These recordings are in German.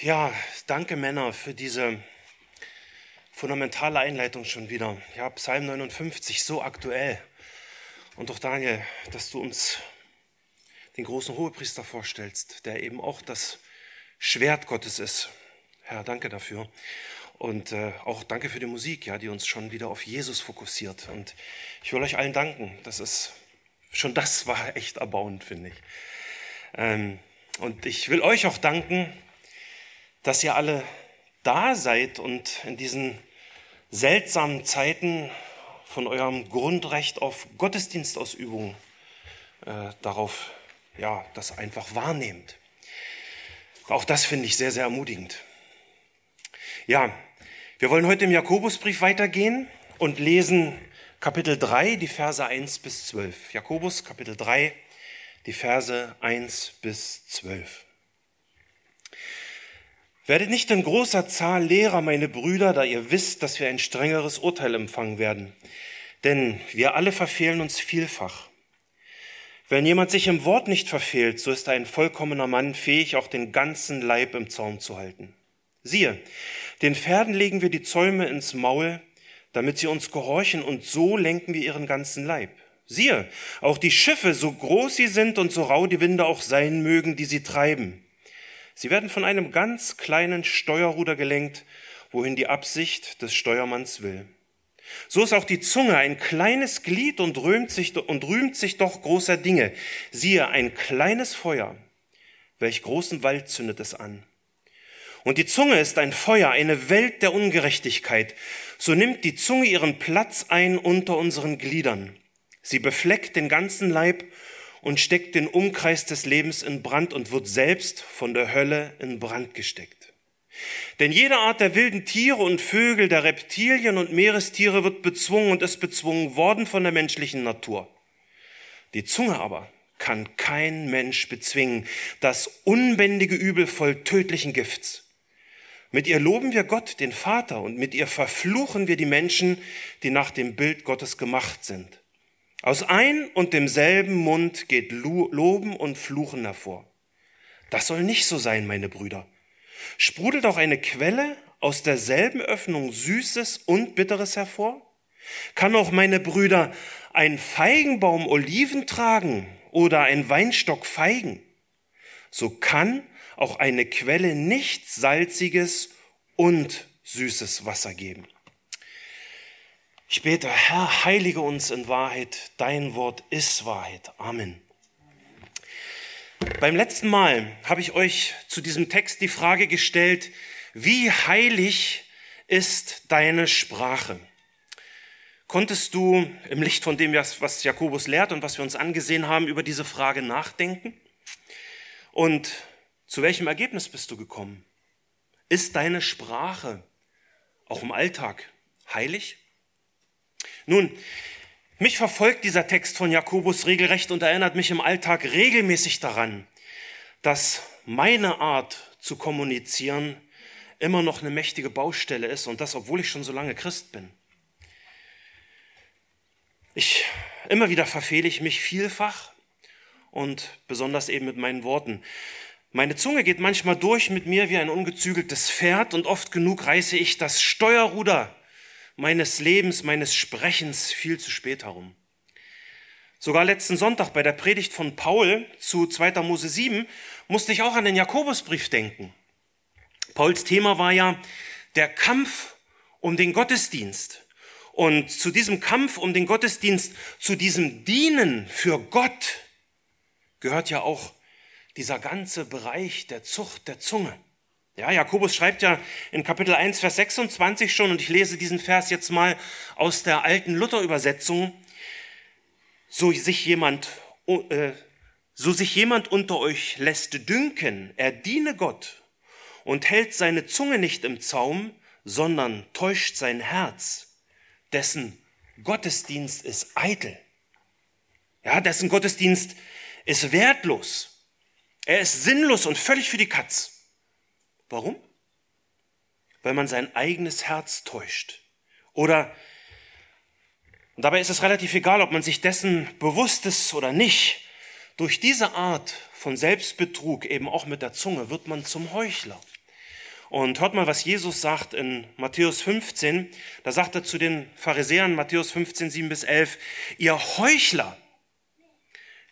Ja, danke Männer für diese fundamentale Einleitung schon wieder. Ja, Psalm 59, so aktuell. Und doch Daniel, dass du uns den großen Hohepriester vorstellst, der eben auch das Schwert Gottes ist. Herr, danke dafür. Und äh, auch danke für die Musik, ja, die uns schon wieder auf Jesus fokussiert. Und ich will euch allen danken. Das ist schon das war echt erbauend, finde ich. Ähm, und ich will euch auch danken, dass ihr alle da seid und in diesen seltsamen Zeiten von eurem Grundrecht auf Gottesdienstausübung äh, darauf, ja, das einfach wahrnehmt. Auch das finde ich sehr, sehr ermutigend. Ja, wir wollen heute im Jakobusbrief weitergehen und lesen Kapitel 3, die Verse 1 bis 12. Jakobus, Kapitel 3, die Verse 1 bis 12. Werdet nicht in großer Zahl Lehrer, meine Brüder, da ihr wisst, dass wir ein strengeres Urteil empfangen werden. Denn wir alle verfehlen uns vielfach. Wenn jemand sich im Wort nicht verfehlt, so ist ein vollkommener Mann, fähig, auch den ganzen Leib im Zaum zu halten. Siehe, den Pferden legen wir die Zäume ins Maul, damit sie uns gehorchen, und so lenken wir ihren ganzen Leib. Siehe, auch die Schiffe, so groß sie sind und so rau die Winde auch sein mögen, die sie treiben, Sie werden von einem ganz kleinen Steuerruder gelenkt, wohin die Absicht des Steuermanns will. So ist auch die Zunge ein kleines Glied und rühmt sich, und rühmt sich doch großer Dinge. Siehe, ein kleines Feuer. Welch großen Wald zündet es an. Und die Zunge ist ein Feuer, eine Welt der Ungerechtigkeit. So nimmt die Zunge ihren Platz ein unter unseren Gliedern. Sie befleckt den ganzen Leib und steckt den Umkreis des Lebens in Brand und wird selbst von der Hölle in Brand gesteckt. Denn jede Art der wilden Tiere und Vögel, der Reptilien und Meerestiere wird bezwungen und ist bezwungen worden von der menschlichen Natur. Die Zunge aber kann kein Mensch bezwingen, das unbändige Übel voll tödlichen Gifts. Mit ihr loben wir Gott, den Vater, und mit ihr verfluchen wir die Menschen, die nach dem Bild Gottes gemacht sind. Aus ein und demselben Mund geht Loben und Fluchen hervor. Das soll nicht so sein, meine Brüder. Sprudelt auch eine Quelle aus derselben Öffnung Süßes und Bitteres hervor? Kann auch meine Brüder ein Feigenbaum Oliven tragen oder ein Weinstock Feigen? So kann auch eine Quelle nicht salziges und süßes Wasser geben. Ich bete, Herr, heilige uns in Wahrheit, dein Wort ist Wahrheit. Amen. Beim letzten Mal habe ich euch zu diesem Text die Frage gestellt, wie heilig ist deine Sprache? Konntest du im Licht von dem, was Jakobus lehrt und was wir uns angesehen haben, über diese Frage nachdenken? Und zu welchem Ergebnis bist du gekommen? Ist deine Sprache auch im Alltag heilig? Nun, mich verfolgt dieser Text von Jakobus regelrecht und erinnert mich im Alltag regelmäßig daran, dass meine Art zu kommunizieren immer noch eine mächtige Baustelle ist und das, obwohl ich schon so lange Christ bin. Ich, immer wieder verfehle ich mich vielfach und besonders eben mit meinen Worten. Meine Zunge geht manchmal durch mit mir wie ein ungezügeltes Pferd und oft genug reiße ich das Steuerruder meines Lebens, meines Sprechens viel zu spät herum. Sogar letzten Sonntag bei der Predigt von Paul zu 2. Mose 7 musste ich auch an den Jakobusbrief denken. Pauls Thema war ja der Kampf um den Gottesdienst. Und zu diesem Kampf um den Gottesdienst, zu diesem Dienen für Gott gehört ja auch dieser ganze Bereich der Zucht der Zunge. Ja, Jakobus schreibt ja in Kapitel 1, Vers 26 schon, und ich lese diesen Vers jetzt mal aus der alten Luther-Übersetzung, so sich jemand, äh, so sich jemand unter euch lässt dünken, er diene Gott und hält seine Zunge nicht im Zaum, sondern täuscht sein Herz, dessen Gottesdienst ist eitel. Ja, dessen Gottesdienst ist wertlos. Er ist sinnlos und völlig für die Katz. Warum? Weil man sein eigenes Herz täuscht. Oder und dabei ist es relativ egal, ob man sich dessen bewusst ist oder nicht. Durch diese Art von Selbstbetrug, eben auch mit der Zunge, wird man zum Heuchler. Und hört mal, was Jesus sagt in Matthäus 15. Da sagt er zu den Pharisäern, Matthäus 15, 7 bis 11, ihr Heuchler,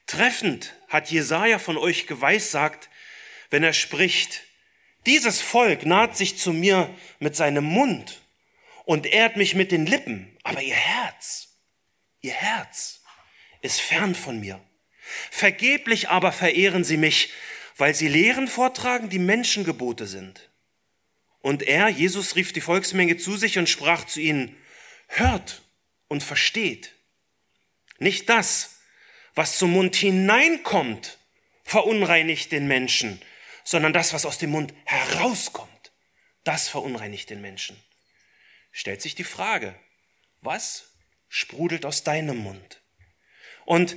treffend hat Jesaja von euch geweissagt, wenn er spricht, dieses Volk naht sich zu mir mit seinem Mund und ehrt mich mit den Lippen, aber ihr Herz, ihr Herz ist fern von mir. Vergeblich aber verehren sie mich, weil sie Lehren vortragen, die Menschengebote sind. Und er, Jesus, rief die Volksmenge zu sich und sprach zu ihnen, hört und versteht. Nicht das, was zum Mund hineinkommt, verunreinigt den Menschen, sondern das, was aus dem Mund herauskommt, das verunreinigt den Menschen. Stellt sich die Frage, was sprudelt aus deinem Mund? Und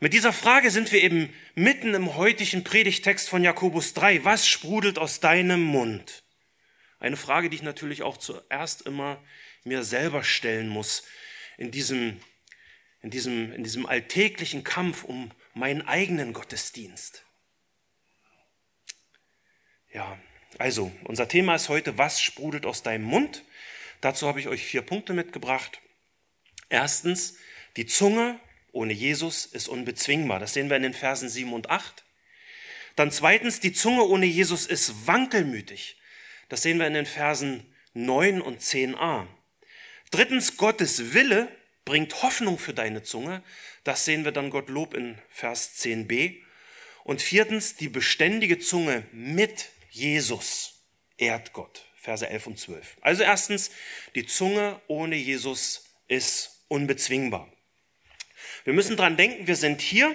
mit dieser Frage sind wir eben mitten im heutigen Predigtext von Jakobus 3. Was sprudelt aus deinem Mund? Eine Frage, die ich natürlich auch zuerst immer mir selber stellen muss in diesem, in diesem, in diesem alltäglichen Kampf um meinen eigenen Gottesdienst. Ja, also unser Thema ist heute, was sprudelt aus deinem Mund? Dazu habe ich euch vier Punkte mitgebracht. Erstens, die Zunge ohne Jesus ist unbezwingbar. Das sehen wir in den Versen 7 und 8. Dann zweitens, die Zunge ohne Jesus ist wankelmütig. Das sehen wir in den Versen 9 und 10a. Drittens, Gottes Wille bringt Hoffnung für deine Zunge. Das sehen wir dann Gottlob in Vers 10b. Und viertens, die beständige Zunge mit Jesus ehrt Gott. Verse 11 und 12. Also erstens, die Zunge ohne Jesus ist unbezwingbar. Wir müssen dran denken, wir sind hier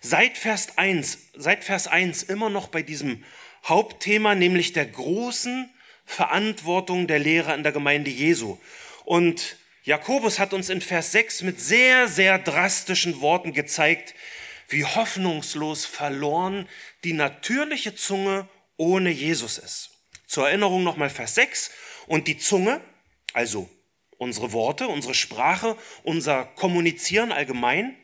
seit Vers 1, seit Vers 1 immer noch bei diesem Hauptthema, nämlich der großen Verantwortung der Lehrer in der Gemeinde Jesu. Und Jakobus hat uns in Vers 6 mit sehr, sehr drastischen Worten gezeigt, wie hoffnungslos verloren die natürliche Zunge ohne Jesus ist. Zur Erinnerung nochmal Vers 6. Und die Zunge, also unsere Worte, unsere Sprache, unser Kommunizieren allgemein,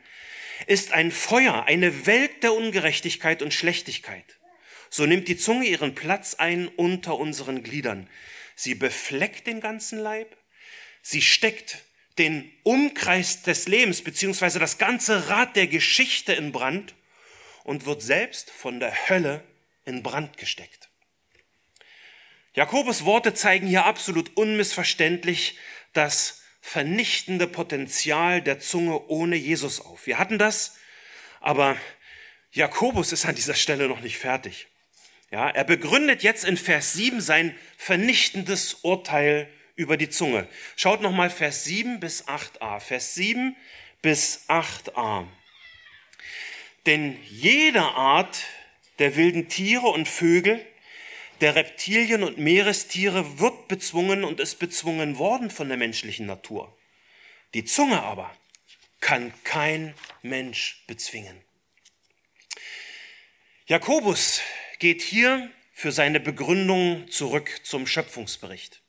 ist ein Feuer, eine Welt der Ungerechtigkeit und Schlechtigkeit so nimmt die Zunge ihren Platz ein unter unseren Gliedern. Sie befleckt den ganzen Leib, sie steckt den Umkreis des Lebens beziehungsweise das ganze Rad der Geschichte in Brand und wird selbst von der Hölle in Brand gesteckt. Jakobus Worte zeigen hier absolut unmissverständlich das vernichtende Potenzial der Zunge ohne Jesus auf. Wir hatten das, aber Jakobus ist an dieser Stelle noch nicht fertig. Ja, er begründet jetzt in Vers 7 sein vernichtendes Urteil über die Zunge. Schaut nochmal Vers 7 bis 8a. Vers 7 bis 8a. Denn jede Art der wilden Tiere und Vögel, der Reptilien und Meerestiere wird bezwungen und ist bezwungen worden von der menschlichen Natur. Die Zunge aber kann kein Mensch bezwingen. Jakobus geht hier für seine Begründung zurück zum Schöpfungsbericht.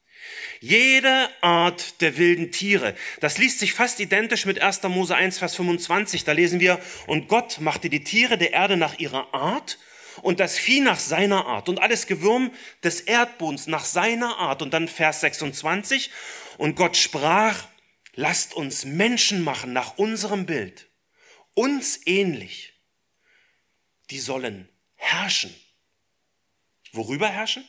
Jede Art der wilden Tiere, das liest sich fast identisch mit 1. Mose 1, Vers 25. Da lesen wir, und Gott machte die Tiere der Erde nach ihrer Art und das Vieh nach seiner Art und alles Gewürm des Erdbodens nach seiner Art. Und dann Vers 26, und Gott sprach, lasst uns Menschen machen nach unserem Bild, uns ähnlich. Die sollen herrschen Worüber herrschen?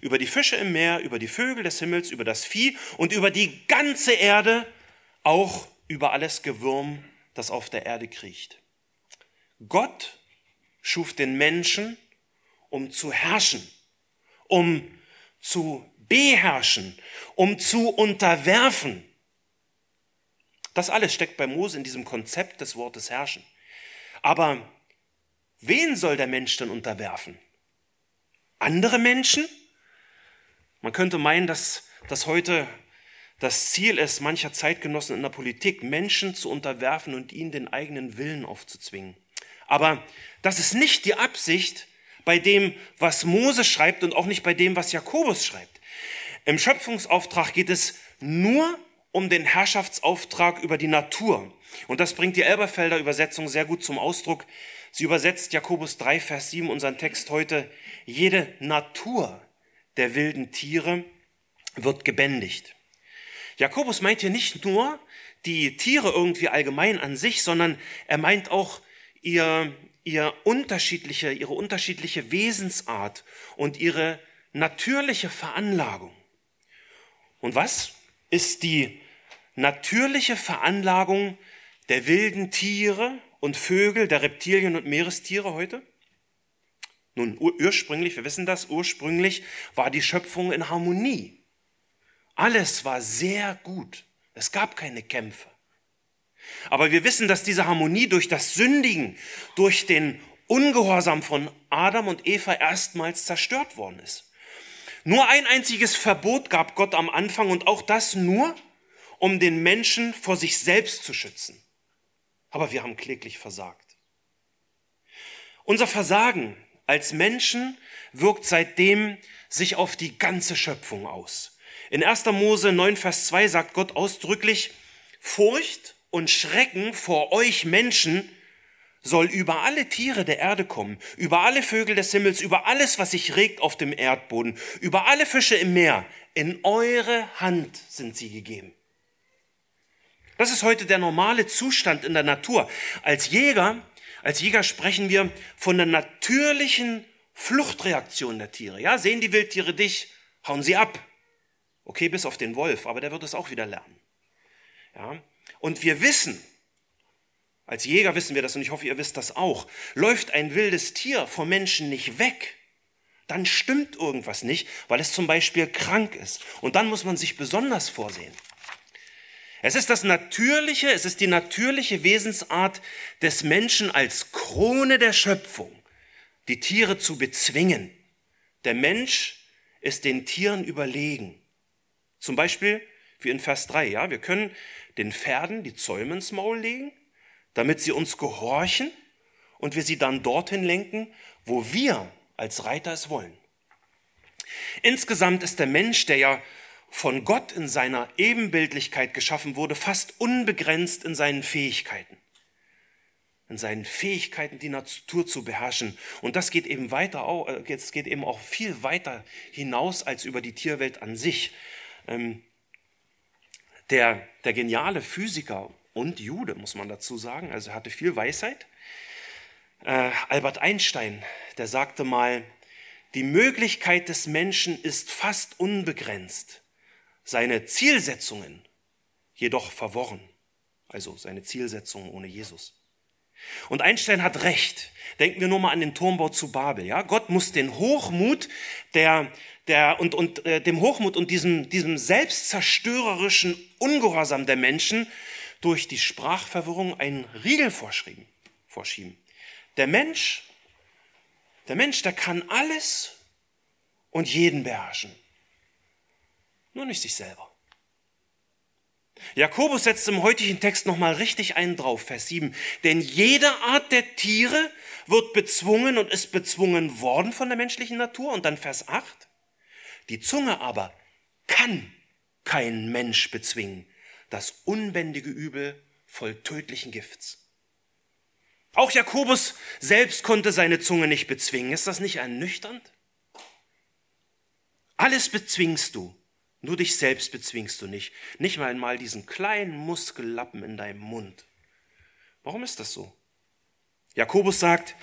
Über die Fische im Meer, über die Vögel des Himmels, über das Vieh und über die ganze Erde, auch über alles Gewürm, das auf der Erde kriecht. Gott schuf den Menschen, um zu herrschen, um zu beherrschen, um zu unterwerfen. Das alles steckt bei Mose in diesem Konzept des Wortes herrschen. Aber wen soll der Mensch denn unterwerfen? andere Menschen? Man könnte meinen, dass das heute das Ziel ist, mancher Zeitgenossen in der Politik, Menschen zu unterwerfen und ihnen den eigenen Willen aufzuzwingen. Aber das ist nicht die Absicht bei dem, was Mose schreibt und auch nicht bei dem, was Jakobus schreibt. Im Schöpfungsauftrag geht es nur um den Herrschaftsauftrag über die Natur. Und das bringt die Elberfelder Übersetzung sehr gut zum Ausdruck. Sie übersetzt Jakobus 3, Vers 7, unseren Text heute, jede Natur der wilden Tiere wird gebändigt. Jakobus meint hier nicht nur die Tiere irgendwie allgemein an sich, sondern er meint auch ihr, ihr unterschiedliche, ihre unterschiedliche Wesensart und ihre natürliche Veranlagung. Und was ist die natürliche Veranlagung der wilden Tiere und Vögel, der Reptilien und Meerestiere heute? Nun, ursprünglich, wir wissen das, ursprünglich war die Schöpfung in Harmonie. Alles war sehr gut. Es gab keine Kämpfe. Aber wir wissen, dass diese Harmonie durch das Sündigen, durch den Ungehorsam von Adam und Eva erstmals zerstört worden ist. Nur ein einziges Verbot gab Gott am Anfang und auch das nur, um den Menschen vor sich selbst zu schützen. Aber wir haben kläglich versagt. Unser Versagen als Menschen wirkt seitdem sich auf die ganze Schöpfung aus. In 1. Mose 9, Vers 2 sagt Gott ausdrücklich, Furcht und Schrecken vor euch Menschen soll über alle Tiere der Erde kommen, über alle Vögel des Himmels, über alles, was sich regt auf dem Erdboden, über alle Fische im Meer. In eure Hand sind sie gegeben. Das ist heute der normale Zustand in der Natur. Als Jäger als Jäger sprechen wir von der natürlichen Fluchtreaktion der Tiere. Ja, sehen die Wildtiere dich, hauen sie ab. Okay, bis auf den Wolf, aber der wird es auch wieder lernen. Ja, und wir wissen, als Jäger wissen wir das und ich hoffe, ihr wisst das auch, läuft ein wildes Tier vor Menschen nicht weg, dann stimmt irgendwas nicht, weil es zum Beispiel krank ist. Und dann muss man sich besonders vorsehen. Es ist das natürliche, es ist die natürliche Wesensart des Menschen als Krone der Schöpfung, die Tiere zu bezwingen. Der Mensch ist den Tieren überlegen. Zum Beispiel wie in Vers 3, ja, wir können den Pferden die Zäume ins Maul legen, damit sie uns gehorchen und wir sie dann dorthin lenken, wo wir als Reiter es wollen. Insgesamt ist der Mensch, der ja von Gott in seiner Ebenbildlichkeit geschaffen wurde, fast unbegrenzt in seinen Fähigkeiten. In seinen Fähigkeiten, die Natur zu beherrschen. Und das geht eben weiter, es geht eben auch viel weiter hinaus als über die Tierwelt an sich. Der, der geniale Physiker und Jude, muss man dazu sagen, also er hatte viel Weisheit. Äh, Albert Einstein, der sagte mal, die Möglichkeit des Menschen ist fast unbegrenzt seine Zielsetzungen jedoch verworren. Also seine Zielsetzungen ohne Jesus. Und Einstein hat recht. Denken wir nur mal an den Turmbau zu Babel. Ja, Gott muss den Hochmut der, der und, und äh, dem Hochmut und diesem, diesem selbstzerstörerischen Ungehorsam der Menschen durch die Sprachverwirrung einen Riegel vorschieben. vorschieben. Der Mensch, der Mensch, der kann alles und jeden beherrschen nur nicht sich selber. Jakobus setzt im heutigen Text nochmal richtig einen drauf, Vers 7. Denn jede Art der Tiere wird bezwungen und ist bezwungen worden von der menschlichen Natur. Und dann Vers 8. Die Zunge aber kann kein Mensch bezwingen. Das unbändige Übel voll tödlichen Gifts. Auch Jakobus selbst konnte seine Zunge nicht bezwingen. Ist das nicht ernüchternd? Alles bezwingst du. Nur dich selbst bezwingst du nicht. Nicht mal einmal diesen kleinen Muskellappen in deinem Mund. Warum ist das so? Jakobus sagt,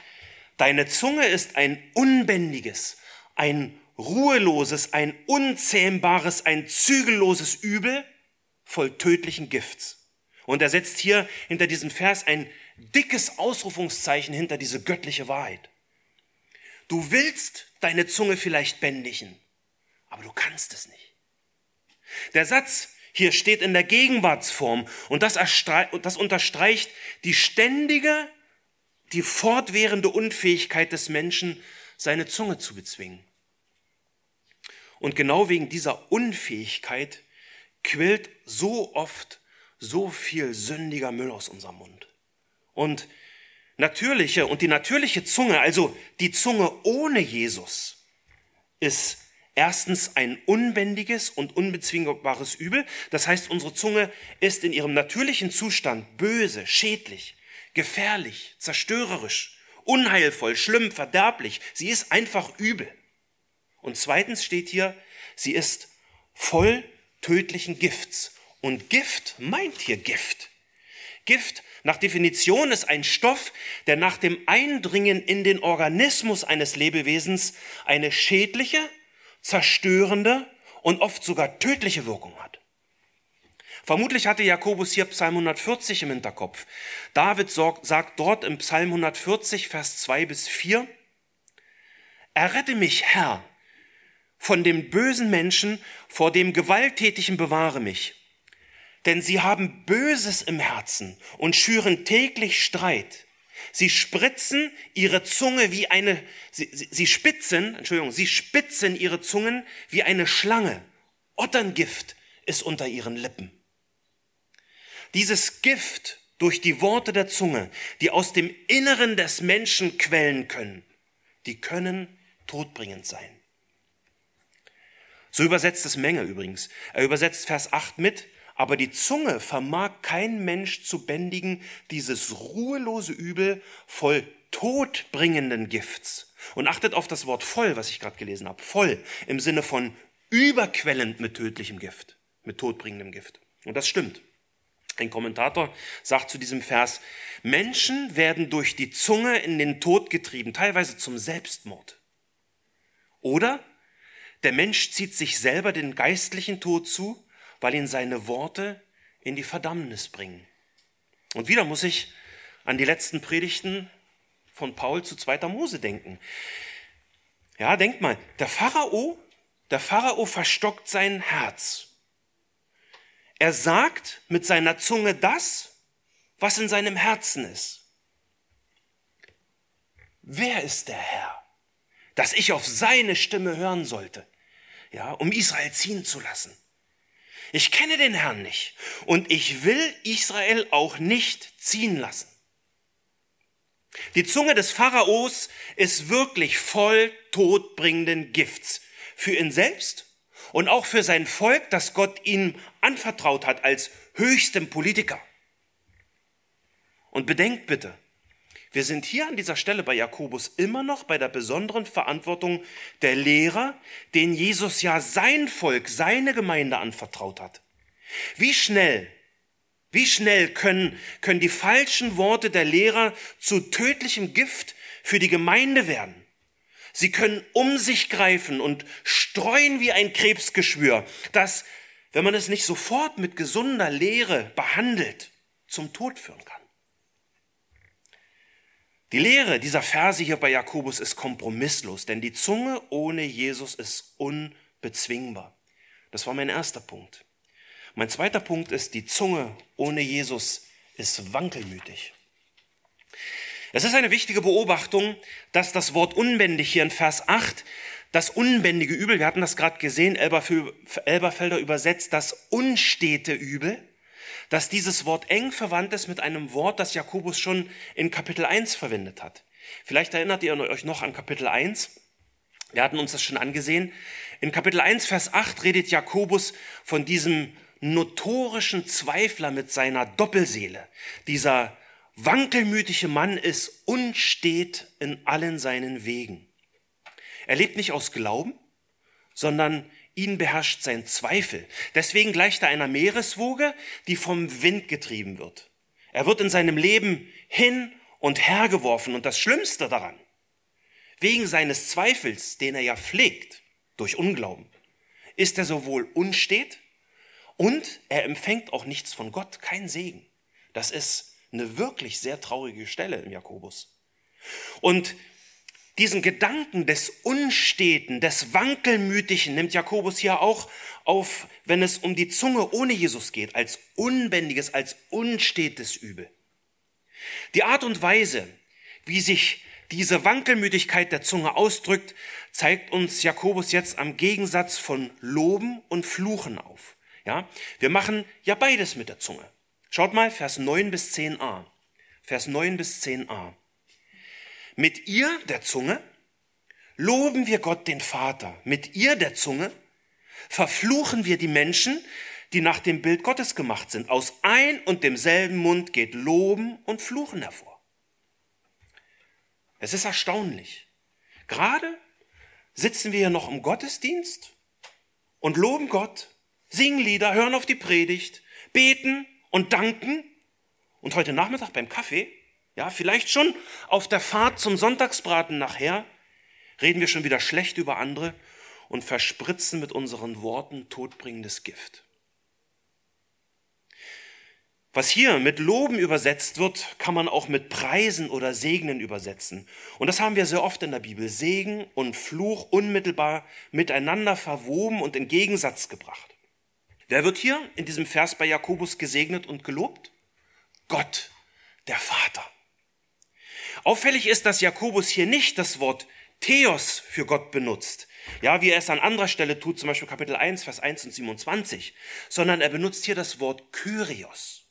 deine Zunge ist ein unbändiges, ein ruheloses, ein unzähmbares, ein zügelloses Übel voll tödlichen Gifts. Und er setzt hier hinter diesem Vers ein dickes Ausrufungszeichen hinter diese göttliche Wahrheit. Du willst deine Zunge vielleicht bändigen, aber du kannst es nicht. Der Satz hier steht in der Gegenwartsform und das, das unterstreicht die ständige, die fortwährende Unfähigkeit des Menschen, seine Zunge zu bezwingen. Und genau wegen dieser Unfähigkeit quillt so oft so viel sündiger Müll aus unserem Mund. Und natürliche und die natürliche Zunge, also die Zunge ohne Jesus, ist Erstens ein unbändiges und unbezwingbares Übel. Das heißt, unsere Zunge ist in ihrem natürlichen Zustand böse, schädlich, gefährlich, zerstörerisch, unheilvoll, schlimm, verderblich. Sie ist einfach übel. Und zweitens steht hier, sie ist voll tödlichen Gifts. Und Gift meint hier Gift. Gift nach Definition ist ein Stoff, der nach dem Eindringen in den Organismus eines Lebewesens eine schädliche, zerstörende und oft sogar tödliche Wirkung hat. Vermutlich hatte Jakobus hier Psalm 140 im Hinterkopf. David sagt dort im Psalm 140, Vers 2 bis 4, Errette mich, Herr, von dem bösen Menschen, vor dem Gewalttätigen bewahre mich. Denn sie haben Böses im Herzen und schüren täglich Streit. Sie spritzen ihre Zunge wie eine, sie, sie, sie spitzen, Entschuldigung, sie spitzen ihre Zungen wie eine Schlange. Otterngift ist unter ihren Lippen. Dieses Gift durch die Worte der Zunge, die aus dem Inneren des Menschen quellen können, die können todbringend sein. So übersetzt es Menge übrigens. Er übersetzt Vers 8 mit, aber die Zunge vermag kein Mensch zu bändigen, dieses ruhelose Übel voll todbringenden Gifts. Und achtet auf das Wort voll, was ich gerade gelesen habe. Voll im Sinne von überquellend mit tödlichem Gift, mit todbringendem Gift. Und das stimmt. Ein Kommentator sagt zu diesem Vers, Menschen werden durch die Zunge in den Tod getrieben, teilweise zum Selbstmord. Oder der Mensch zieht sich selber den geistlichen Tod zu, weil ihn seine Worte in die Verdammnis bringen. Und wieder muss ich an die letzten Predigten von Paul zu zweiter Mose denken. Ja, denkt mal, der Pharao, der Pharao verstockt sein Herz er sagt mit seiner Zunge das, was in seinem Herzen ist. Wer ist der Herr, dass ich auf seine Stimme hören sollte, ja, um Israel ziehen zu lassen? Ich kenne den Herrn nicht und ich will Israel auch nicht ziehen lassen. Die Zunge des Pharaos ist wirklich voll todbringenden Gifts für ihn selbst und auch für sein Volk, das Gott ihm anvertraut hat als höchstem Politiker. Und bedenkt bitte, wir sind hier an dieser Stelle bei Jakobus immer noch bei der besonderen Verantwortung der Lehrer, den Jesus ja sein Volk, seine Gemeinde anvertraut hat. Wie schnell, wie schnell können, können die falschen Worte der Lehrer zu tödlichem Gift für die Gemeinde werden? Sie können um sich greifen und streuen wie ein Krebsgeschwür, das, wenn man es nicht sofort mit gesunder Lehre behandelt, zum Tod führen kann. Die Lehre dieser Verse hier bei Jakobus ist kompromisslos, denn die Zunge ohne Jesus ist unbezwingbar. Das war mein erster Punkt. Mein zweiter Punkt ist, die Zunge ohne Jesus ist wankelmütig. Es ist eine wichtige Beobachtung, dass das Wort unbändig hier in Vers 8 das unbändige Übel, wir hatten das gerade gesehen, Elberfelder übersetzt, das unstete Übel, dass dieses Wort eng verwandt ist mit einem Wort, das Jakobus schon in Kapitel 1 verwendet hat. Vielleicht erinnert ihr euch noch an Kapitel 1. Wir hatten uns das schon angesehen. In Kapitel 1, Vers 8 redet Jakobus von diesem notorischen Zweifler mit seiner Doppelseele, dieser wankelmütige Mann ist unstet in allen seinen Wegen. Er lebt nicht aus Glauben, sondern ihn beherrscht sein Zweifel. Deswegen gleicht er einer Meereswoge, die vom Wind getrieben wird. Er wird in seinem Leben hin und her geworfen. Und das Schlimmste daran, wegen seines Zweifels, den er ja pflegt, durch Unglauben, ist er sowohl unstet und er empfängt auch nichts von Gott, kein Segen. Das ist eine wirklich sehr traurige Stelle im Jakobus. Und diesen Gedanken des Unsteten, des Wankelmütigen nimmt Jakobus hier auch auf, wenn es um die Zunge ohne Jesus geht, als unbändiges, als unstetes Übel. Die Art und Weise, wie sich diese Wankelmütigkeit der Zunge ausdrückt, zeigt uns Jakobus jetzt am Gegensatz von Loben und Fluchen auf. Ja, wir machen ja beides mit der Zunge. Schaut mal, Vers 9 bis 10a. Vers 9 bis 10a. Mit ihr, der Zunge, loben wir Gott den Vater. Mit ihr, der Zunge, verfluchen wir die Menschen, die nach dem Bild Gottes gemacht sind. Aus ein und demselben Mund geht Loben und Fluchen hervor. Es ist erstaunlich. Gerade sitzen wir hier noch im Gottesdienst und loben Gott, singen Lieder, hören auf die Predigt, beten und danken. Und heute Nachmittag beim Kaffee, ja, vielleicht schon auf der Fahrt zum Sonntagsbraten nachher, reden wir schon wieder schlecht über andere und verspritzen mit unseren Worten todbringendes Gift. Was hier mit Loben übersetzt wird, kann man auch mit Preisen oder Segnen übersetzen. Und das haben wir sehr oft in der Bibel. Segen und Fluch unmittelbar miteinander verwoben und in Gegensatz gebracht. Wer wird hier in diesem Vers bei Jakobus gesegnet und gelobt? Gott, der Vater. Auffällig ist, dass Jakobus hier nicht das Wort Theos für Gott benutzt, ja, wie er es an anderer Stelle tut, zum Beispiel Kapitel 1, Vers 1 und 27, sondern er benutzt hier das Wort Kyrios.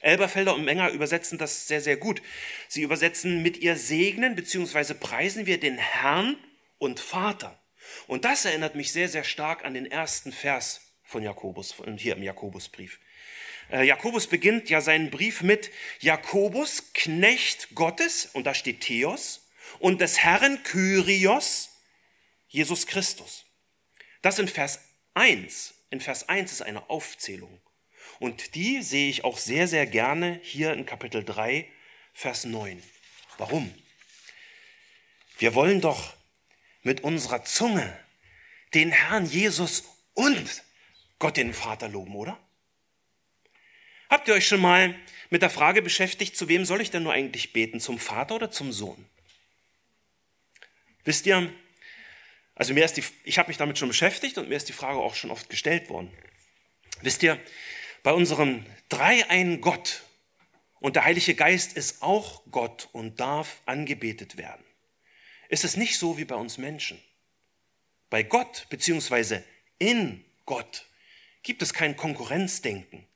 Elberfelder und Menger übersetzen das sehr, sehr gut. Sie übersetzen mit ihr segnen bzw. preisen wir den Herrn und Vater. Und das erinnert mich sehr, sehr stark an den ersten Vers von Jakobus, hier im Jakobusbrief. Äh, Jakobus beginnt ja seinen Brief mit Jakobus, Knecht Gottes, und da steht Theos, und des Herrn Kyrios, Jesus Christus. Das in Vers 1. In Vers 1 ist eine Aufzählung. Und die sehe ich auch sehr, sehr gerne hier in Kapitel 3, Vers 9. Warum? Wir wollen doch mit unserer Zunge den Herrn Jesus und Gott den Vater loben, oder? Habt ihr euch schon mal mit der Frage beschäftigt, zu wem soll ich denn nur eigentlich beten, zum Vater oder zum Sohn? Wisst ihr, also mir ist die, ich habe mich damit schon beschäftigt und mir ist die Frage auch schon oft gestellt worden. Wisst ihr, bei unserem dreieinen Gott und der Heilige Geist ist auch Gott und darf angebetet werden. Ist es nicht so wie bei uns Menschen? Bei Gott beziehungsweise in Gott gibt es kein Konkurrenzdenken.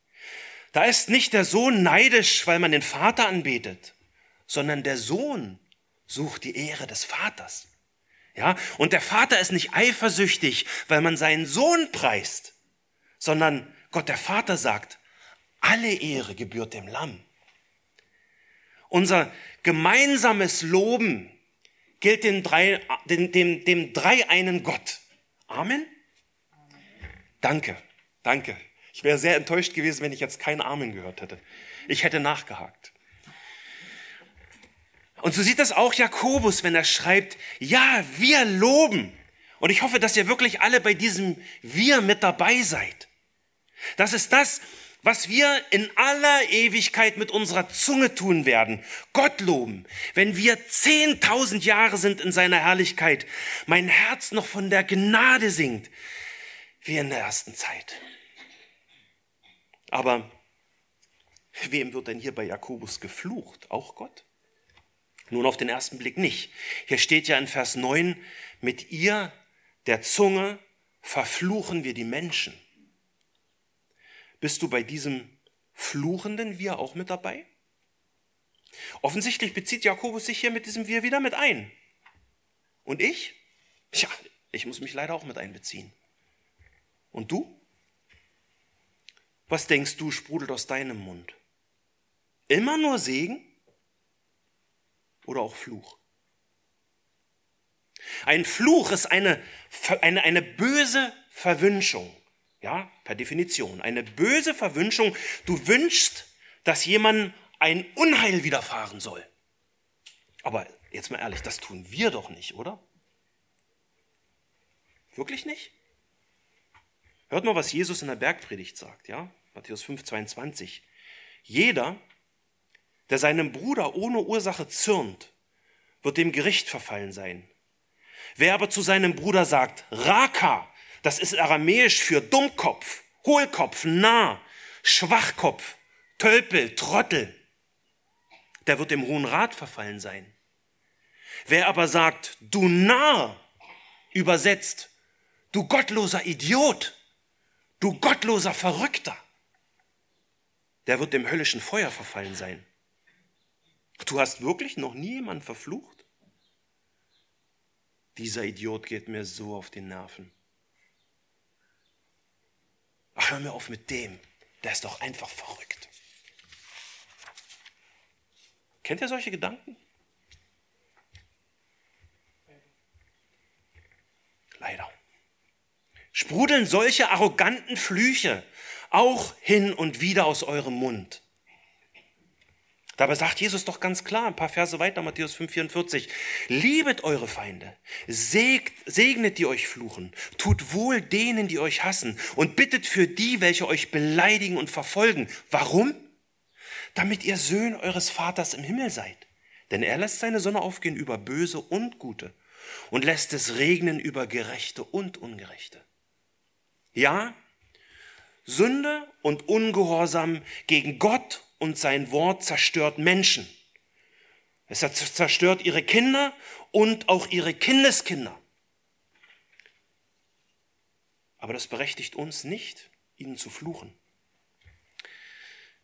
Da ist nicht der Sohn neidisch, weil man den Vater anbetet, sondern der Sohn sucht die Ehre des Vaters. Ja, und der Vater ist nicht eifersüchtig, weil man seinen Sohn preist, sondern Gott der Vater sagt, alle Ehre gebührt dem Lamm. Unser gemeinsames Loben gilt dem, drei, dem, dem, dem dreieinen Gott. Amen? Danke, danke. Ich wäre sehr enttäuscht gewesen, wenn ich jetzt kein Amen gehört hätte. Ich hätte nachgehakt. Und so sieht das auch Jakobus, wenn er schreibt, ja, wir loben. Und ich hoffe, dass ihr wirklich alle bei diesem Wir mit dabei seid. Das ist das, was wir in aller Ewigkeit mit unserer Zunge tun werden. Gott loben. Wenn wir zehntausend Jahre sind in seiner Herrlichkeit, mein Herz noch von der Gnade singt, wie in der ersten Zeit. Aber wem wird denn hier bei Jakobus geflucht? Auch Gott? Nun auf den ersten Blick nicht. Hier steht ja in Vers 9, mit ihr, der Zunge, verfluchen wir die Menschen. Bist du bei diesem fluchenden Wir auch mit dabei? Offensichtlich bezieht Jakobus sich hier mit diesem Wir wieder mit ein. Und ich? Tja, ich muss mich leider auch mit einbeziehen. Und du? Was denkst du, sprudelt aus deinem Mund? Immer nur Segen oder auch Fluch? Ein Fluch ist eine, eine, eine böse Verwünschung. Ja, per Definition. Eine böse Verwünschung. Du wünschst, dass jemand ein Unheil widerfahren soll. Aber jetzt mal ehrlich, das tun wir doch nicht, oder? Wirklich nicht? Hört mal, was Jesus in der Bergpredigt sagt, ja? Matthäus 5, 22. Jeder, der seinem Bruder ohne Ursache zürnt, wird dem Gericht verfallen sein. Wer aber zu seinem Bruder sagt, Raka, das ist aramäisch für Dummkopf, Hohlkopf, Nah, Schwachkopf, Tölpel, Trottel. Der wird dem Hohen Rat verfallen sein. Wer aber sagt, du Narr, übersetzt, du gottloser Idiot, du gottloser Verrückter, der wird dem höllischen Feuer verfallen sein. Du hast wirklich noch nie jemanden verflucht? Dieser Idiot geht mir so auf die Nerven. Ach, hör mir auf mit dem. Der ist doch einfach verrückt. Kennt ihr solche Gedanken? sprudeln solche arroganten Flüche auch hin und wieder aus eurem Mund. Dabei sagt Jesus doch ganz klar, ein paar Verse weiter, Matthäus 5,44, liebet eure Feinde, segnet die euch fluchen, tut wohl denen, die euch hassen und bittet für die, welche euch beleidigen und verfolgen. Warum? Damit ihr Söhne eures Vaters im Himmel seid. Denn er lässt seine Sonne aufgehen über Böse und Gute und lässt es regnen über Gerechte und Ungerechte. Ja, Sünde und Ungehorsam gegen Gott und sein Wort zerstört Menschen. Es zerstört ihre Kinder und auch ihre Kindeskinder. Aber das berechtigt uns nicht, ihnen zu fluchen.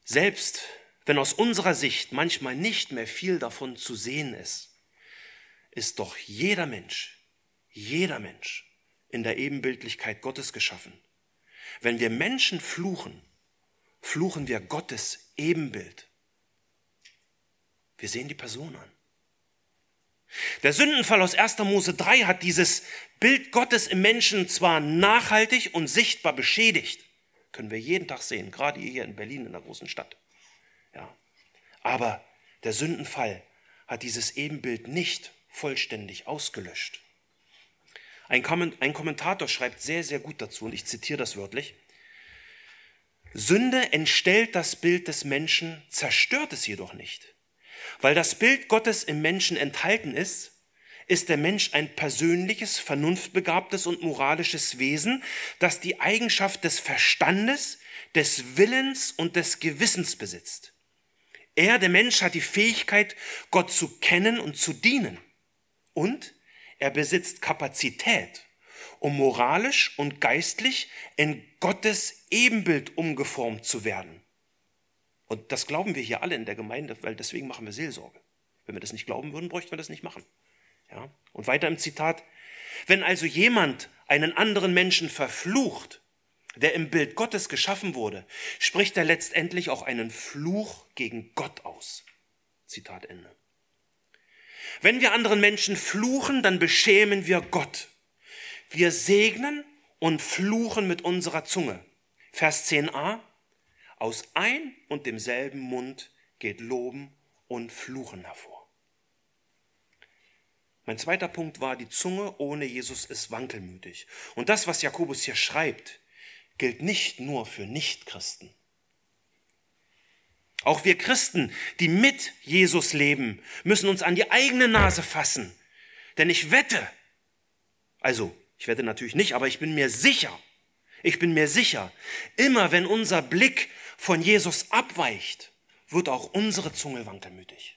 Selbst wenn aus unserer Sicht manchmal nicht mehr viel davon zu sehen ist, ist doch jeder Mensch, jeder Mensch in der Ebenbildlichkeit Gottes geschaffen. Wenn wir Menschen fluchen, fluchen wir Gottes Ebenbild. Wir sehen die Person an. Der Sündenfall aus 1. Mose 3 hat dieses Bild Gottes im Menschen zwar nachhaltig und sichtbar beschädigt, können wir jeden Tag sehen, gerade hier in Berlin, in der großen Stadt. Ja. Aber der Sündenfall hat dieses Ebenbild nicht vollständig ausgelöscht. Ein Kommentator schreibt sehr, sehr gut dazu, und ich zitiere das wörtlich. Sünde entstellt das Bild des Menschen, zerstört es jedoch nicht. Weil das Bild Gottes im Menschen enthalten ist, ist der Mensch ein persönliches, vernunftbegabtes und moralisches Wesen, das die Eigenschaft des Verstandes, des Willens und des Gewissens besitzt. Er, der Mensch, hat die Fähigkeit, Gott zu kennen und zu dienen. Und er besitzt Kapazität, um moralisch und geistlich in Gottes Ebenbild umgeformt zu werden. Und das glauben wir hier alle in der Gemeinde, weil deswegen machen wir Seelsorge. Wenn wir das nicht glauben würden, bräuchten wir das nicht machen. Ja? Und weiter im Zitat. Wenn also jemand einen anderen Menschen verflucht, der im Bild Gottes geschaffen wurde, spricht er letztendlich auch einen Fluch gegen Gott aus. Zitat Ende. Wenn wir anderen Menschen fluchen, dann beschämen wir Gott. Wir segnen und fluchen mit unserer Zunge. Vers 10a. Aus ein und demselben Mund geht Loben und Fluchen hervor. Mein zweiter Punkt war, die Zunge ohne Jesus ist wankelmütig. Und das, was Jakobus hier schreibt, gilt nicht nur für Nichtchristen. Auch wir Christen, die mit Jesus leben, müssen uns an die eigene Nase fassen. Denn ich wette, also ich wette natürlich nicht, aber ich bin mir sicher, ich bin mir sicher, immer wenn unser Blick von Jesus abweicht, wird auch unsere Zunge wankelmütig.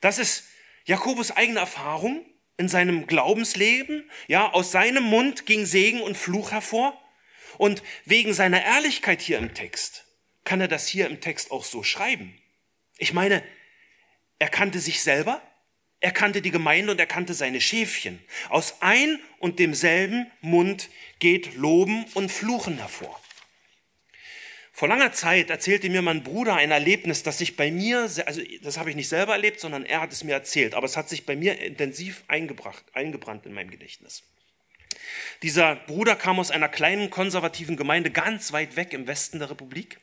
Das ist Jakobus eigene Erfahrung in seinem Glaubensleben. Ja, aus seinem Mund ging Segen und Fluch hervor. Und wegen seiner Ehrlichkeit hier im Text kann er das hier im Text auch so schreiben. Ich meine, er kannte sich selber, er kannte die Gemeinde und er kannte seine Schäfchen. Aus ein und demselben Mund geht Loben und Fluchen hervor. Vor langer Zeit erzählte mir mein Bruder ein Erlebnis, das sich bei mir, also das habe ich nicht selber erlebt, sondern er hat es mir erzählt, aber es hat sich bei mir intensiv eingebracht, eingebrannt in meinem Gedächtnis. Dieser Bruder kam aus einer kleinen konservativen Gemeinde ganz weit weg im Westen der Republik.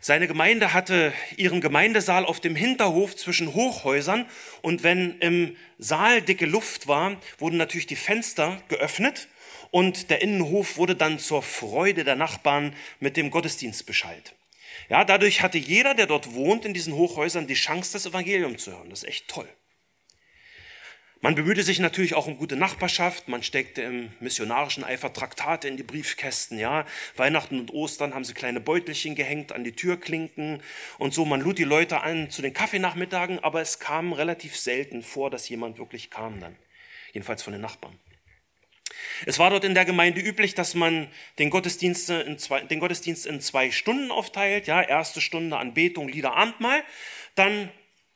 Seine Gemeinde hatte ihren Gemeindesaal auf dem Hinterhof zwischen Hochhäusern und wenn im Saal dicke Luft war, wurden natürlich die Fenster geöffnet und der Innenhof wurde dann zur Freude der Nachbarn mit dem Gottesdienst beschallt. Ja, dadurch hatte jeder, der dort wohnt, in diesen Hochhäusern die Chance, das Evangelium zu hören. Das ist echt toll. Man bemühte sich natürlich auch um gute Nachbarschaft. Man steckte im missionarischen Eifer Traktate in die Briefkästen. Ja, Weihnachten und Ostern haben sie kleine Beutelchen gehängt an die Türklinken und so. Man lud die Leute an zu den Kaffeenachmittagen, aber es kam relativ selten vor, dass jemand wirklich kam dann. Jedenfalls von den Nachbarn. Es war dort in der Gemeinde üblich, dass man den Gottesdienst in zwei, den Gottesdienst in zwei Stunden aufteilt. Ja, erste Stunde Anbetung, Lieder, Abendmahl. Dann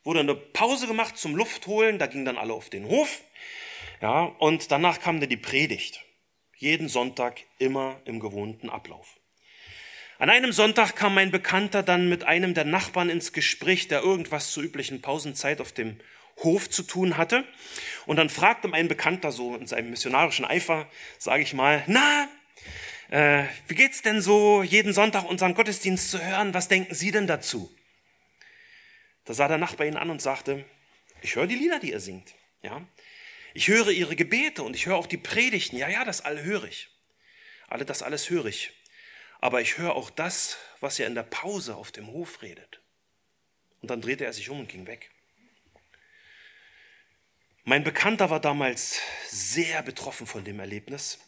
wurde eine Pause gemacht zum Luftholen, da gingen dann alle auf den Hof. Ja, und danach kam dann die Predigt. Jeden Sonntag immer im gewohnten Ablauf. An einem Sonntag kam mein Bekannter dann mit einem der Nachbarn ins Gespräch, der irgendwas zur üblichen Pausenzeit auf dem Hof zu tun hatte. Und dann fragte mein Bekannter so in seinem missionarischen Eifer, sage ich mal, na, äh, wie geht's denn so, jeden Sonntag unseren Gottesdienst zu hören? Was denken Sie denn dazu? Da sah der Nachbar ihn an und sagte, ich höre die Lieder, die ihr singt. Ja, ich höre ihre Gebete und ich höre auch die Predigten. Ja, ja, das alle höre ich. Alle, das alles höre ich. Aber ich höre auch das, was ihr in der Pause auf dem Hof redet. Und dann drehte er sich um und ging weg. Mein Bekannter war damals sehr betroffen von dem Erlebnis.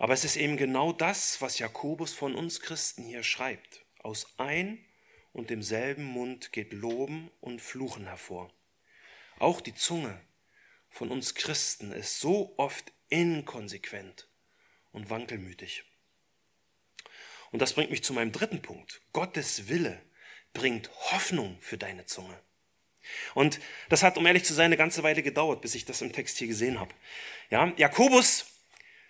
Aber es ist eben genau das, was Jakobus von uns Christen hier schreibt. Aus ein und demselben Mund geht Loben und Fluchen hervor. Auch die Zunge von uns Christen ist so oft inkonsequent und wankelmütig. Und das bringt mich zu meinem dritten Punkt. Gottes Wille bringt Hoffnung für deine Zunge. Und das hat, um ehrlich zu sein, eine ganze Weile gedauert, bis ich das im Text hier gesehen habe. Ja, Jakobus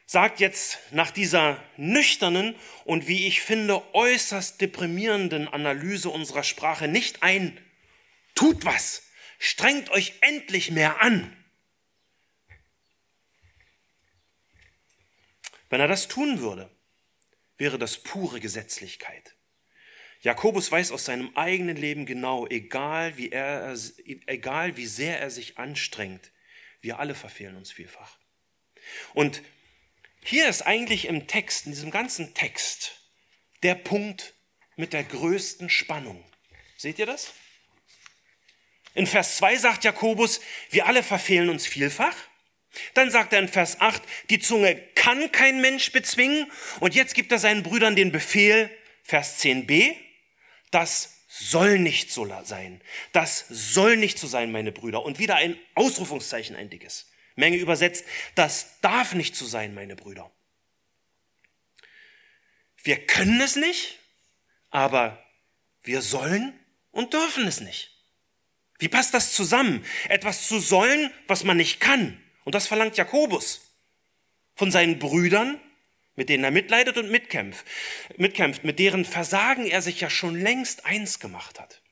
sagt jetzt nach dieser nüchternen und wie ich finde äußerst deprimierenden Analyse unserer Sprache nicht ein, tut was, strengt euch endlich mehr an. Wenn er das tun würde, wäre das pure Gesetzlichkeit. Jakobus weiß aus seinem eigenen Leben genau, egal wie, er, egal wie sehr er sich anstrengt, wir alle verfehlen uns vielfach. Und hier ist eigentlich im Text, in diesem ganzen Text, der Punkt mit der größten Spannung. Seht ihr das? In Vers 2 sagt Jakobus, wir alle verfehlen uns vielfach. Dann sagt er in Vers 8, die Zunge kann kein Mensch bezwingen. Und jetzt gibt er seinen Brüdern den Befehl, Vers 10b, das soll nicht so sein. Das soll nicht so sein, meine Brüder. Und wieder ein Ausrufungszeichen, ein dickes. Menge übersetzt, das darf nicht so sein, meine Brüder. Wir können es nicht, aber wir sollen und dürfen es nicht. Wie passt das zusammen? Etwas zu sollen, was man nicht kann. Und das verlangt Jakobus von seinen Brüdern, mit denen er mitleidet und mitkämpft, mitkämpft, mit deren Versagen er sich ja schon längst eins gemacht hat.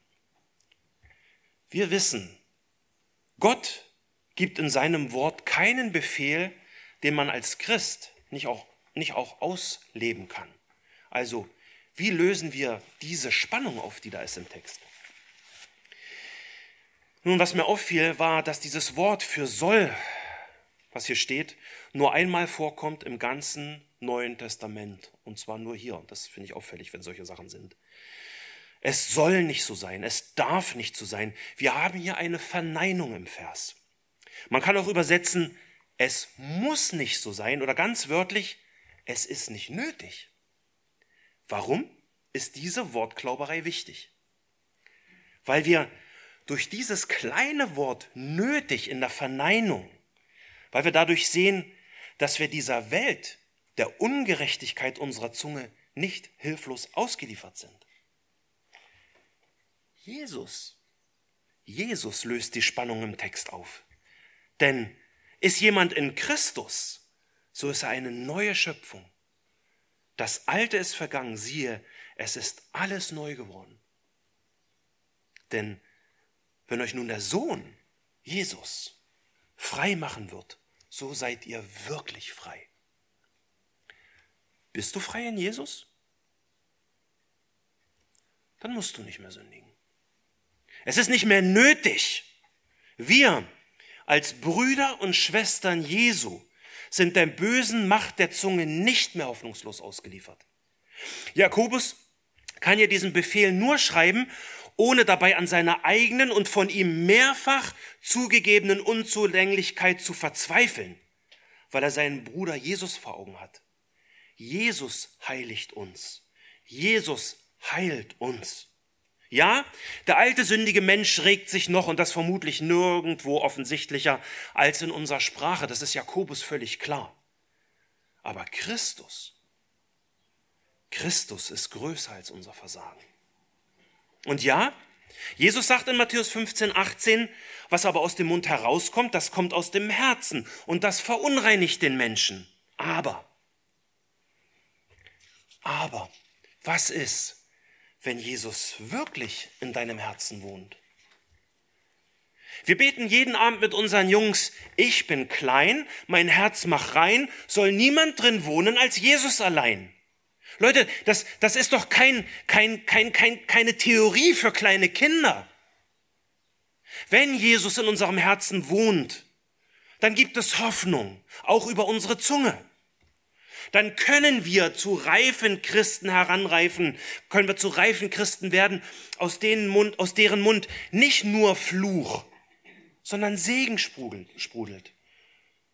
Wir wissen, Gott gibt in seinem Wort keinen Befehl, den man als Christ nicht auch, nicht auch ausleben kann. Also, wie lösen wir diese Spannung auf, die da ist im Text? Nun, was mir auffiel, war, dass dieses Wort für soll, was hier steht, nur einmal vorkommt im ganzen Neuen Testament. Und zwar nur hier. Das finde ich auffällig, wenn solche Sachen sind. Es soll nicht so sein. Es darf nicht so sein. Wir haben hier eine Verneinung im Vers. Man kann auch übersetzen, es muss nicht so sein oder ganz wörtlich, es ist nicht nötig. Warum ist diese Wortklauberei wichtig? Weil wir durch dieses kleine Wort nötig in der Verneinung, weil wir dadurch sehen, dass wir dieser Welt, der Ungerechtigkeit unserer Zunge nicht hilflos ausgeliefert sind. Jesus, Jesus löst die Spannung im Text auf. Denn ist jemand in Christus, so ist er eine neue Schöpfung. Das Alte ist vergangen, siehe, es ist alles neu geworden. Denn wenn euch nun der Sohn, Jesus, frei machen wird, so seid ihr wirklich frei. Bist du frei in Jesus? Dann musst du nicht mehr sündigen. Es ist nicht mehr nötig. Wir, als Brüder und Schwestern Jesu sind der bösen Macht der Zunge nicht mehr hoffnungslos ausgeliefert. Jakobus kann ja diesen Befehl nur schreiben, ohne dabei an seiner eigenen und von ihm mehrfach zugegebenen Unzulänglichkeit zu verzweifeln, weil er seinen Bruder Jesus vor Augen hat. Jesus heiligt uns. Jesus heilt uns. Ja, der alte sündige Mensch regt sich noch und das vermutlich nirgendwo offensichtlicher als in unserer Sprache. Das ist Jakobus völlig klar. Aber Christus, Christus ist größer als unser Versagen. Und ja, Jesus sagt in Matthäus 15, 18, was aber aus dem Mund herauskommt, das kommt aus dem Herzen und das verunreinigt den Menschen. Aber, aber, was ist, wenn Jesus wirklich in deinem Herzen wohnt? Wir beten jeden Abend mit unseren Jungs, ich bin klein, mein Herz mach rein, soll niemand drin wohnen als Jesus allein. Leute, das, das ist doch kein, kein, kein, kein, keine Theorie für kleine Kinder. Wenn Jesus in unserem Herzen wohnt, dann gibt es Hoffnung, auch über unsere Zunge. Dann können wir zu reifen Christen heranreifen, können wir zu reifen Christen werden, aus, denen Mund, aus deren Mund nicht nur Fluch, sondern Segen sprudelt.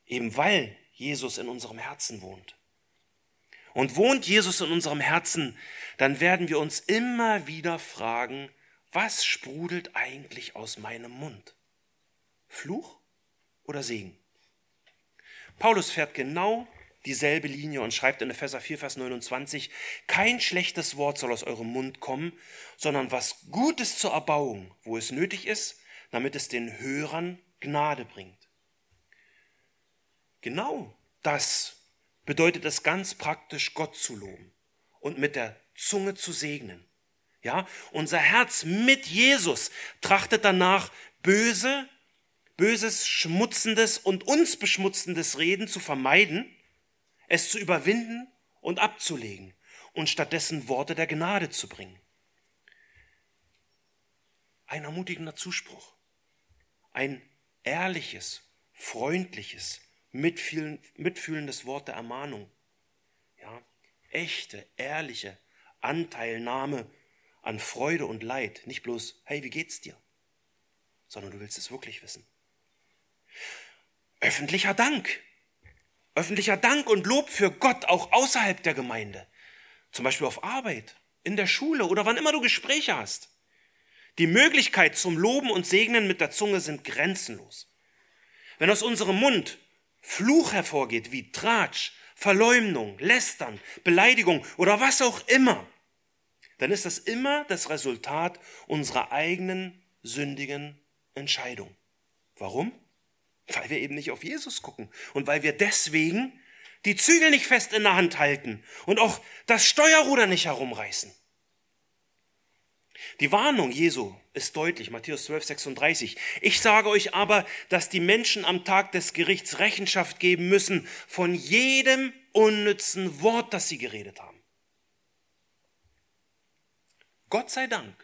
Eben weil Jesus in unserem Herzen wohnt. Und wohnt Jesus in unserem Herzen, dann werden wir uns immer wieder fragen, was sprudelt eigentlich aus meinem Mund? Fluch oder Segen? Paulus fährt genau dieselbe Linie und schreibt in Epheser 4, Vers 29, kein schlechtes Wort soll aus eurem Mund kommen, sondern was Gutes zur Erbauung, wo es nötig ist, damit es den Hörern Gnade bringt. Genau das bedeutet es ganz praktisch, Gott zu loben und mit der Zunge zu segnen. Ja, unser Herz mit Jesus trachtet danach, böse, böses, schmutzendes und uns beschmutzendes Reden zu vermeiden, es zu überwinden und abzulegen und stattdessen Worte der Gnade zu bringen. Ein ermutigender Zuspruch, ein ehrliches, freundliches, mitfühlendes Wort der Ermahnung. Ja, echte, ehrliche Anteilnahme an Freude und Leid. Nicht bloß, hey, wie geht's dir? Sondern du willst es wirklich wissen. Öffentlicher Dank. Öffentlicher Dank und Lob für Gott auch außerhalb der Gemeinde. Zum Beispiel auf Arbeit, in der Schule oder wann immer du Gespräche hast. Die Möglichkeit zum Loben und Segnen mit der Zunge sind grenzenlos. Wenn aus unserem Mund Fluch hervorgeht wie Tratsch, Verleumdung, Lästern, Beleidigung oder was auch immer, dann ist das immer das Resultat unserer eigenen sündigen Entscheidung. Warum? Weil wir eben nicht auf Jesus gucken und weil wir deswegen die Zügel nicht fest in der Hand halten und auch das Steuerruder nicht herumreißen. Die Warnung Jesu ist deutlich, Matthäus 12, 36. Ich sage euch aber, dass die Menschen am Tag des Gerichts Rechenschaft geben müssen von jedem unnützen Wort, das sie geredet haben. Gott sei Dank.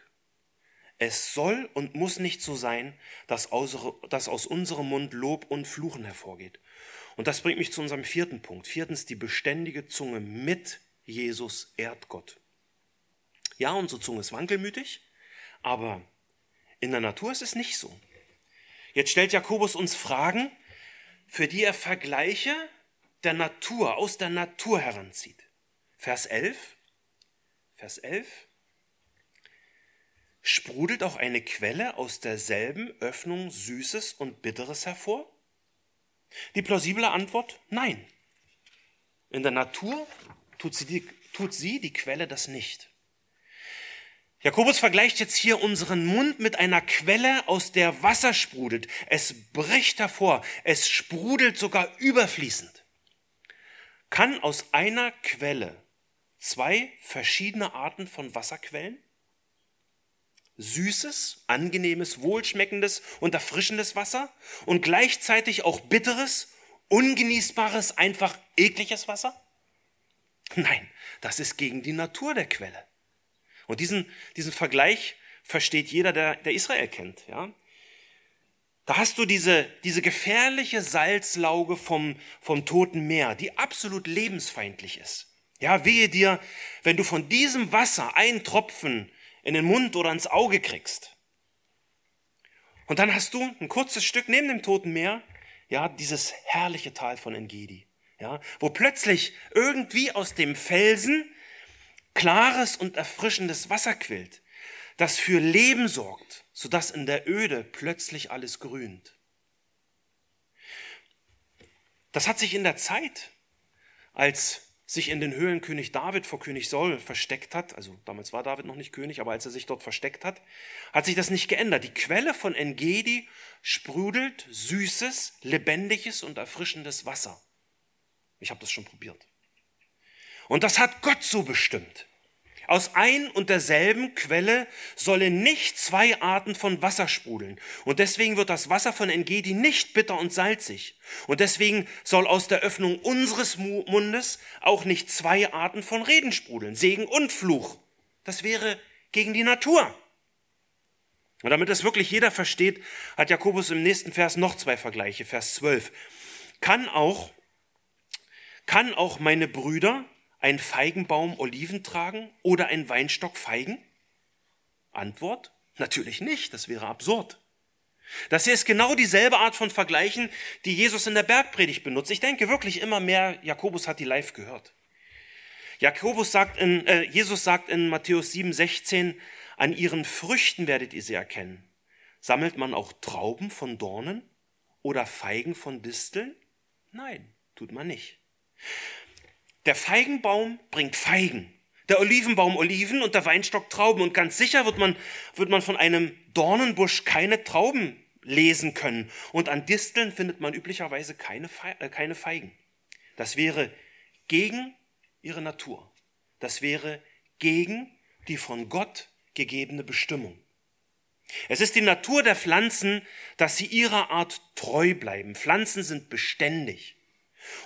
Es soll und muss nicht so sein, dass aus, dass aus unserem Mund Lob und Fluchen hervorgeht. Und das bringt mich zu unserem vierten Punkt. Viertens, die beständige Zunge mit Jesus ehrt Gott. Ja, unsere Zunge ist wankelmütig, aber in der Natur ist es nicht so. Jetzt stellt Jakobus uns Fragen, für die er Vergleiche der Natur, aus der Natur heranzieht. Vers 11, Vers 11, Sprudelt auch eine Quelle aus derselben Öffnung Süßes und Bitteres hervor? Die plausible Antwort, nein. In der Natur tut sie, die, tut sie, die Quelle, das nicht. Jakobus vergleicht jetzt hier unseren Mund mit einer Quelle, aus der Wasser sprudelt. Es bricht hervor, es sprudelt sogar überfließend. Kann aus einer Quelle zwei verschiedene Arten von Wasserquellen süßes, angenehmes, wohlschmeckendes und erfrischendes Wasser und gleichzeitig auch bitteres, ungenießbares, einfach ekliges Wasser? Nein, das ist gegen die Natur der Quelle. Und diesen, diesen Vergleich versteht jeder, der, der Israel kennt. Ja? Da hast du diese, diese gefährliche Salzlauge vom, vom Toten Meer, die absolut lebensfeindlich ist. Ja, wehe dir, wenn du von diesem Wasser einen Tropfen in den Mund oder ins Auge kriegst. Und dann hast du ein kurzes Stück neben dem Toten Meer, ja, dieses herrliche Tal von Engedi, ja, wo plötzlich irgendwie aus dem Felsen klares und erfrischendes Wasser quillt, das für Leben sorgt, sodass in der Öde plötzlich alles grünt. Das hat sich in der Zeit, als sich in den Höhlen König David vor König Saul versteckt hat, also damals war David noch nicht König, aber als er sich dort versteckt hat, hat sich das nicht geändert. Die Quelle von Engedi sprudelt süßes, lebendiges und erfrischendes Wasser. Ich habe das schon probiert. Und das hat Gott so bestimmt. Aus ein und derselben Quelle sollen nicht zwei Arten von Wasser sprudeln. Und deswegen wird das Wasser von Engedi nicht bitter und salzig. Und deswegen soll aus der Öffnung unseres Mundes auch nicht zwei Arten von Reden sprudeln. Segen und Fluch. Das wäre gegen die Natur. Und damit das wirklich jeder versteht, hat Jakobus im nächsten Vers noch zwei Vergleiche. Vers 12. Kann auch, kann auch meine Brüder ein Feigenbaum Oliven tragen oder ein Weinstock Feigen? Antwort? Natürlich nicht, das wäre absurd. Das hier ist genau dieselbe Art von Vergleichen, die Jesus in der Bergpredigt benutzt. Ich denke wirklich immer mehr, Jakobus hat die live gehört. Jakobus sagt in, äh, Jesus sagt in Matthäus 7, 16, an ihren Früchten werdet ihr sie erkennen. Sammelt man auch Trauben von Dornen oder Feigen von Disteln? Nein, tut man nicht. Der Feigenbaum bringt Feigen, der Olivenbaum Oliven und der Weinstock Trauben. Und ganz sicher wird man, wird man von einem Dornenbusch keine Trauben lesen können. Und an Disteln findet man üblicherweise keine, äh, keine Feigen. Das wäre gegen ihre Natur. Das wäre gegen die von Gott gegebene Bestimmung. Es ist die Natur der Pflanzen, dass sie ihrer Art treu bleiben. Pflanzen sind beständig.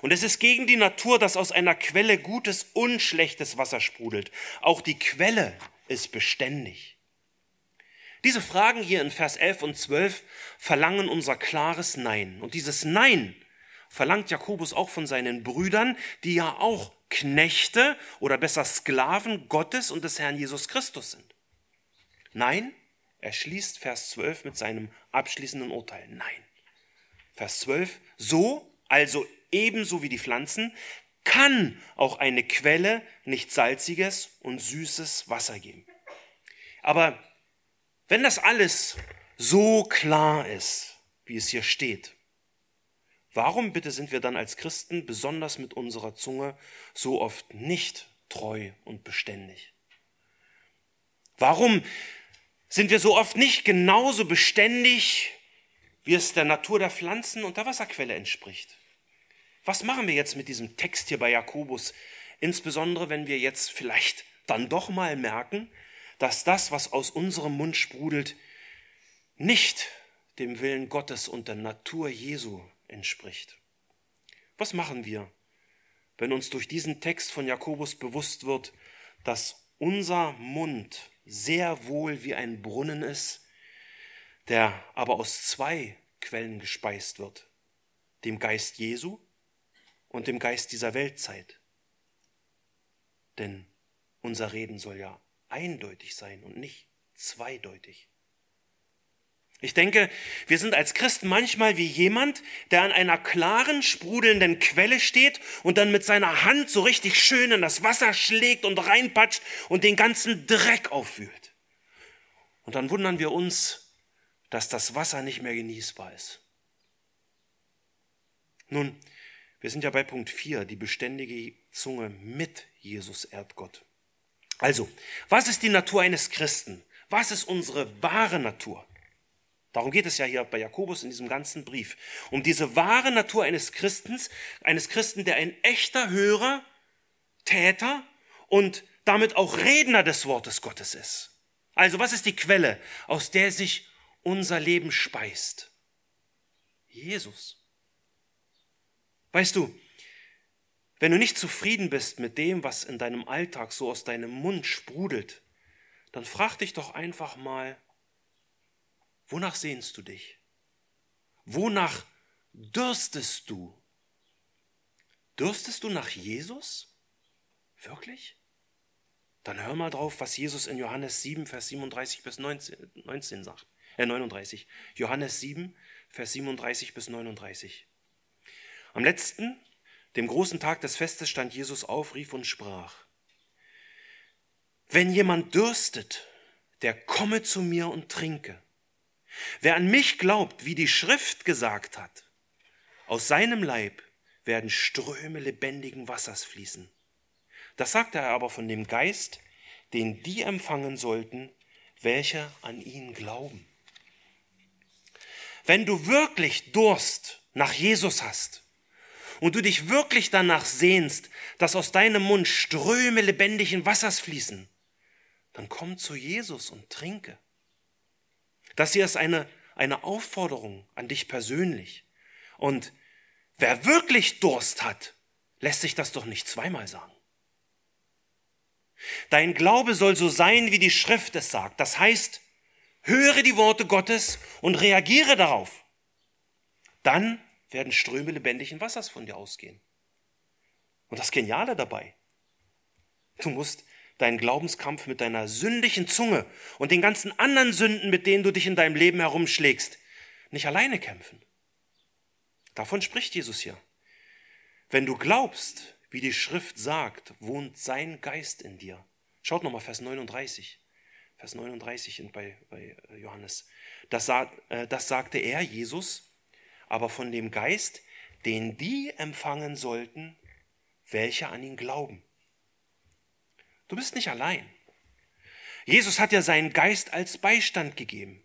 Und es ist gegen die Natur, dass aus einer Quelle gutes und schlechtes Wasser sprudelt. Auch die Quelle ist beständig. Diese Fragen hier in Vers 11 und 12 verlangen unser klares Nein. Und dieses Nein verlangt Jakobus auch von seinen Brüdern, die ja auch Knechte oder besser Sklaven Gottes und des Herrn Jesus Christus sind. Nein, er schließt Vers 12 mit seinem abschließenden Urteil. Nein. Vers 12, so, also ebenso wie die Pflanzen, kann auch eine Quelle nicht salziges und süßes Wasser geben. Aber wenn das alles so klar ist, wie es hier steht, warum bitte sind wir dann als Christen besonders mit unserer Zunge so oft nicht treu und beständig? Warum sind wir so oft nicht genauso beständig, wie es der Natur der Pflanzen und der Wasserquelle entspricht? Was machen wir jetzt mit diesem Text hier bei Jakobus? Insbesondere, wenn wir jetzt vielleicht dann doch mal merken, dass das, was aus unserem Mund sprudelt, nicht dem Willen Gottes und der Natur Jesu entspricht. Was machen wir, wenn uns durch diesen Text von Jakobus bewusst wird, dass unser Mund sehr wohl wie ein Brunnen ist, der aber aus zwei Quellen gespeist wird, dem Geist Jesu und dem Geist dieser Weltzeit. Denn unser Reden soll ja eindeutig sein und nicht zweideutig. Ich denke, wir sind als Christen manchmal wie jemand, der an einer klaren, sprudelnden Quelle steht und dann mit seiner Hand so richtig schön in das Wasser schlägt und reinpatscht und den ganzen Dreck aufwühlt. Und dann wundern wir uns, dass das Wasser nicht mehr genießbar ist. Nun, wir sind ja bei Punkt 4, die beständige Zunge mit Jesus ehrt. Also, was ist die Natur eines Christen? Was ist unsere wahre Natur? Darum geht es ja hier bei Jakobus in diesem ganzen Brief. Um diese wahre Natur eines Christens, eines Christen, der ein echter Hörer, Täter und damit auch Redner des Wortes Gottes ist. Also, was ist die Quelle, aus der sich unser Leben speist? Jesus. Weißt du, wenn du nicht zufrieden bist mit dem, was in deinem Alltag so aus deinem Mund sprudelt, dann frag dich doch einfach mal, wonach sehnst du dich? Wonach dürstest du? Dürstest du nach Jesus? Wirklich? Dann hör mal drauf, was Jesus in Johannes 7, Vers 37 bis 19, 19 sagt. Äh, 39. Johannes 7, Vers 37 bis 39. Am letzten, dem großen Tag des Festes, stand Jesus auf, rief und sprach, wenn jemand dürstet, der komme zu mir und trinke. Wer an mich glaubt, wie die Schrift gesagt hat, aus seinem Leib werden Ströme lebendigen Wassers fließen. Das sagte er aber von dem Geist, den die empfangen sollten, welche an ihn glauben. Wenn du wirklich Durst nach Jesus hast, und du dich wirklich danach sehnst, dass aus deinem Mund Ströme lebendigen Wassers fließen, dann komm zu Jesus und trinke. Das hier ist eine, eine Aufforderung an dich persönlich. Und wer wirklich Durst hat, lässt sich das doch nicht zweimal sagen. Dein Glaube soll so sein, wie die Schrift es sagt. Das heißt, höre die Worte Gottes und reagiere darauf. Dann werden Ströme lebendigen Wassers von dir ausgehen. Und das Geniale dabei, du musst deinen Glaubenskampf mit deiner sündigen Zunge und den ganzen anderen Sünden, mit denen du dich in deinem Leben herumschlägst, nicht alleine kämpfen. Davon spricht Jesus hier. Wenn du glaubst, wie die Schrift sagt, wohnt sein Geist in dir. Schaut nochmal Vers 39. Vers 39 bei, Johannes. Das, äh, das sagte er, Jesus, aber von dem Geist, den die empfangen sollten, welche an ihn glauben. Du bist nicht allein. Jesus hat ja seinen Geist als Beistand gegeben.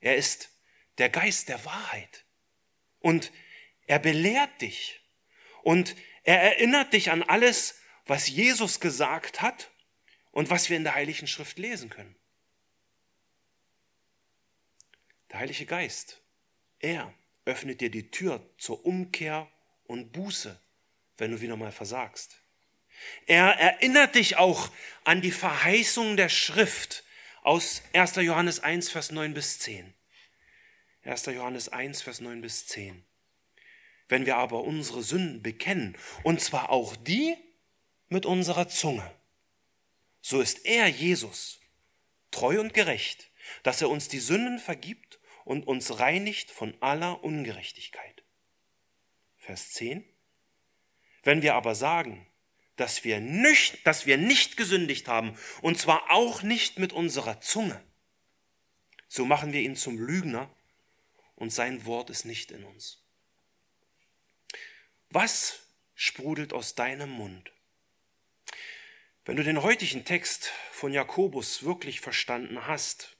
Er ist der Geist der Wahrheit. Und er belehrt dich. Und er erinnert dich an alles, was Jesus gesagt hat und was wir in der Heiligen Schrift lesen können. Der Heilige Geist, er öffnet dir die Tür zur Umkehr und Buße, wenn du wieder mal versagst. Er erinnert dich auch an die Verheißung der Schrift aus 1. Johannes 1, Vers 9 bis 10. 1. Johannes 1, Vers 9 bis 10. Wenn wir aber unsere Sünden bekennen, und zwar auch die mit unserer Zunge, so ist er, Jesus, treu und gerecht, dass er uns die Sünden vergibt und uns reinigt von aller Ungerechtigkeit. Vers 10. Wenn wir aber sagen, dass wir nicht, dass wir nicht gesündigt haben, und zwar auch nicht mit unserer Zunge, so machen wir ihn zum Lügner und sein Wort ist nicht in uns. Was sprudelt aus deinem Mund? Wenn du den heutigen Text von Jakobus wirklich verstanden hast,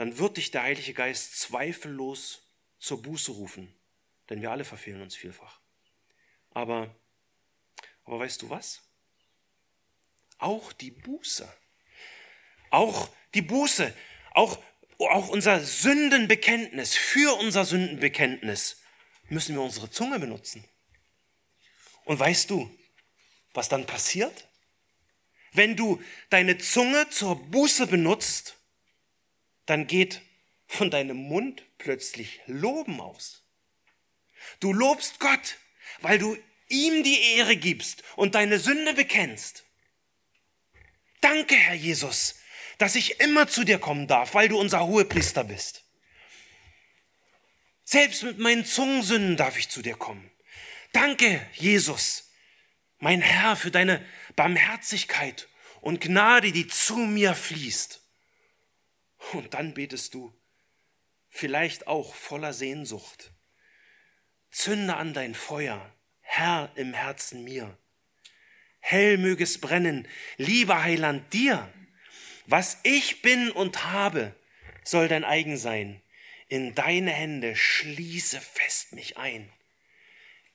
dann wird dich der Heilige Geist zweifellos zur Buße rufen, denn wir alle verfehlen uns vielfach. Aber, aber weißt du was? Auch die Buße, auch die Buße, auch, auch unser Sündenbekenntnis, für unser Sündenbekenntnis müssen wir unsere Zunge benutzen. Und weißt du, was dann passiert? Wenn du deine Zunge zur Buße benutzt, dann geht von deinem Mund plötzlich Loben aus. Du lobst Gott, weil du ihm die Ehre gibst und deine Sünde bekennst. Danke, Herr Jesus, dass ich immer zu dir kommen darf, weil du unser Hohepriester bist. Selbst mit meinen Zungensünden darf ich zu dir kommen. Danke, Jesus, mein Herr, für deine Barmherzigkeit und Gnade, die zu mir fließt. Und dann betest du, vielleicht auch voller Sehnsucht. Zünde an dein Feuer, Herr im Herzen mir. Hell möge es brennen, lieber Heiland dir. Was ich bin und habe, soll dein eigen sein. In deine Hände schließe fest mich ein.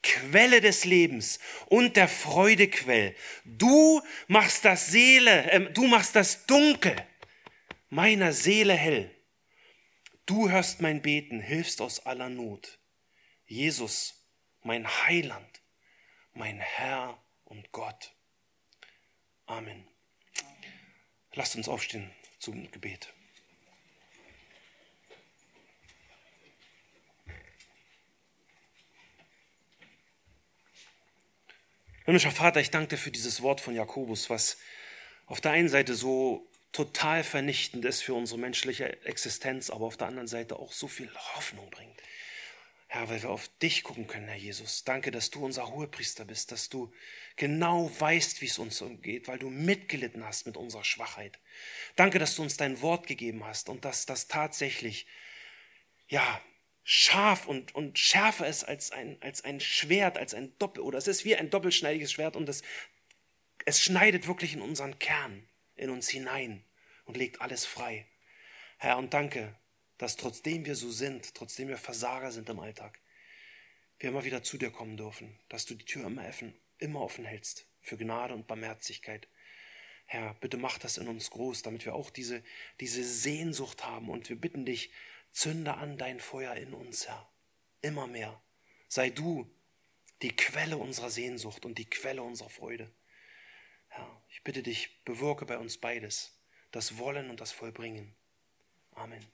Quelle des Lebens und der Freudequell. Du machst das Seele, äh, du machst das Dunkel meiner Seele hell. Du hörst mein Beten, hilfst aus aller Not. Jesus, mein Heiland, mein Herr und Gott. Amen. Lasst uns aufstehen zum Gebet. Himmlischer Vater, ich danke dir für dieses Wort von Jakobus, was auf der einen Seite so total vernichtend ist für unsere menschliche Existenz, aber auf der anderen Seite auch so viel Hoffnung bringt. Herr, weil wir auf dich gucken können, Herr Jesus. Danke, dass du unser Hohepriester bist, dass du genau weißt, wie es uns umgeht, weil du mitgelitten hast mit unserer Schwachheit. Danke, dass du uns dein Wort gegeben hast und dass das tatsächlich, ja, scharf und, und schärfer ist als ein, als ein Schwert, als ein Doppel, oder es ist wie ein doppelschneidiges Schwert und es, es schneidet wirklich in unseren Kern in uns hinein und legt alles frei. Herr, und danke, dass trotzdem wir so sind, trotzdem wir Versager sind im Alltag, wir immer wieder zu dir kommen dürfen, dass du die Tür immer offen, immer offen hältst für Gnade und Barmherzigkeit. Herr, bitte mach das in uns groß, damit wir auch diese, diese Sehnsucht haben und wir bitten dich, zünde an dein Feuer in uns, Herr. Immer mehr. Sei du die Quelle unserer Sehnsucht und die Quelle unserer Freude. Ich bitte dich, bewirke bei uns beides, das Wollen und das Vollbringen. Amen.